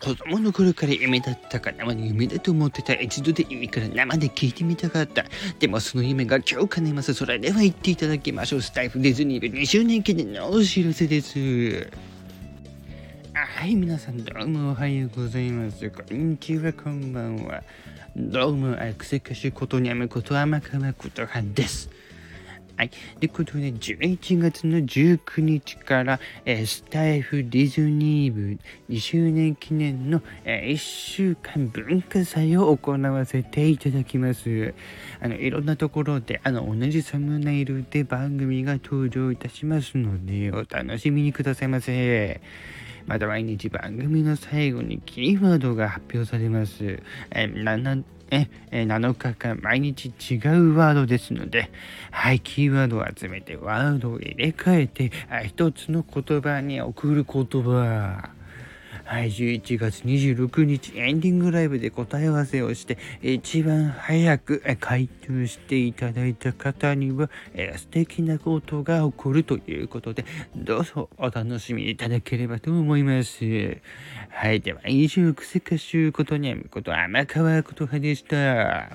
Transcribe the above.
子供の頃から夢だったか生の夢だと思ってた。一度でいいから生で聞いてみたかった。でもその夢が今日叶います。それでは言っていただきましょう。スタイフディズニー部2周年記念のお知らせです。はい皆さんどうもおはようございます。こんにちはこんばんは。どうもあくせかしことにゃむこと甘川ことはです。はい。ということで、11月の19日から、えー、スタイフディズニー部2周年記念の、えー、1週間文化祭を行わせていただきます。あの、いろんなところで、あの、同じサムネイルで番組が登場いたしますので、お楽しみにくださいませ。また毎日番組の最後にキーワードが発表されます。えーえ7日間毎日違うワードですので、はい、キーワードを集めてワードを入れ替えて、1つの言葉に送る言葉。はい、11月26日エンディングライブで答え合わせをして、一番早く回答していただいた方には、え素敵なことが起こるということで、どうぞお楽しみいただければと思います。はい、では以上、クセカシュことにゃむこと甘川ことはでした。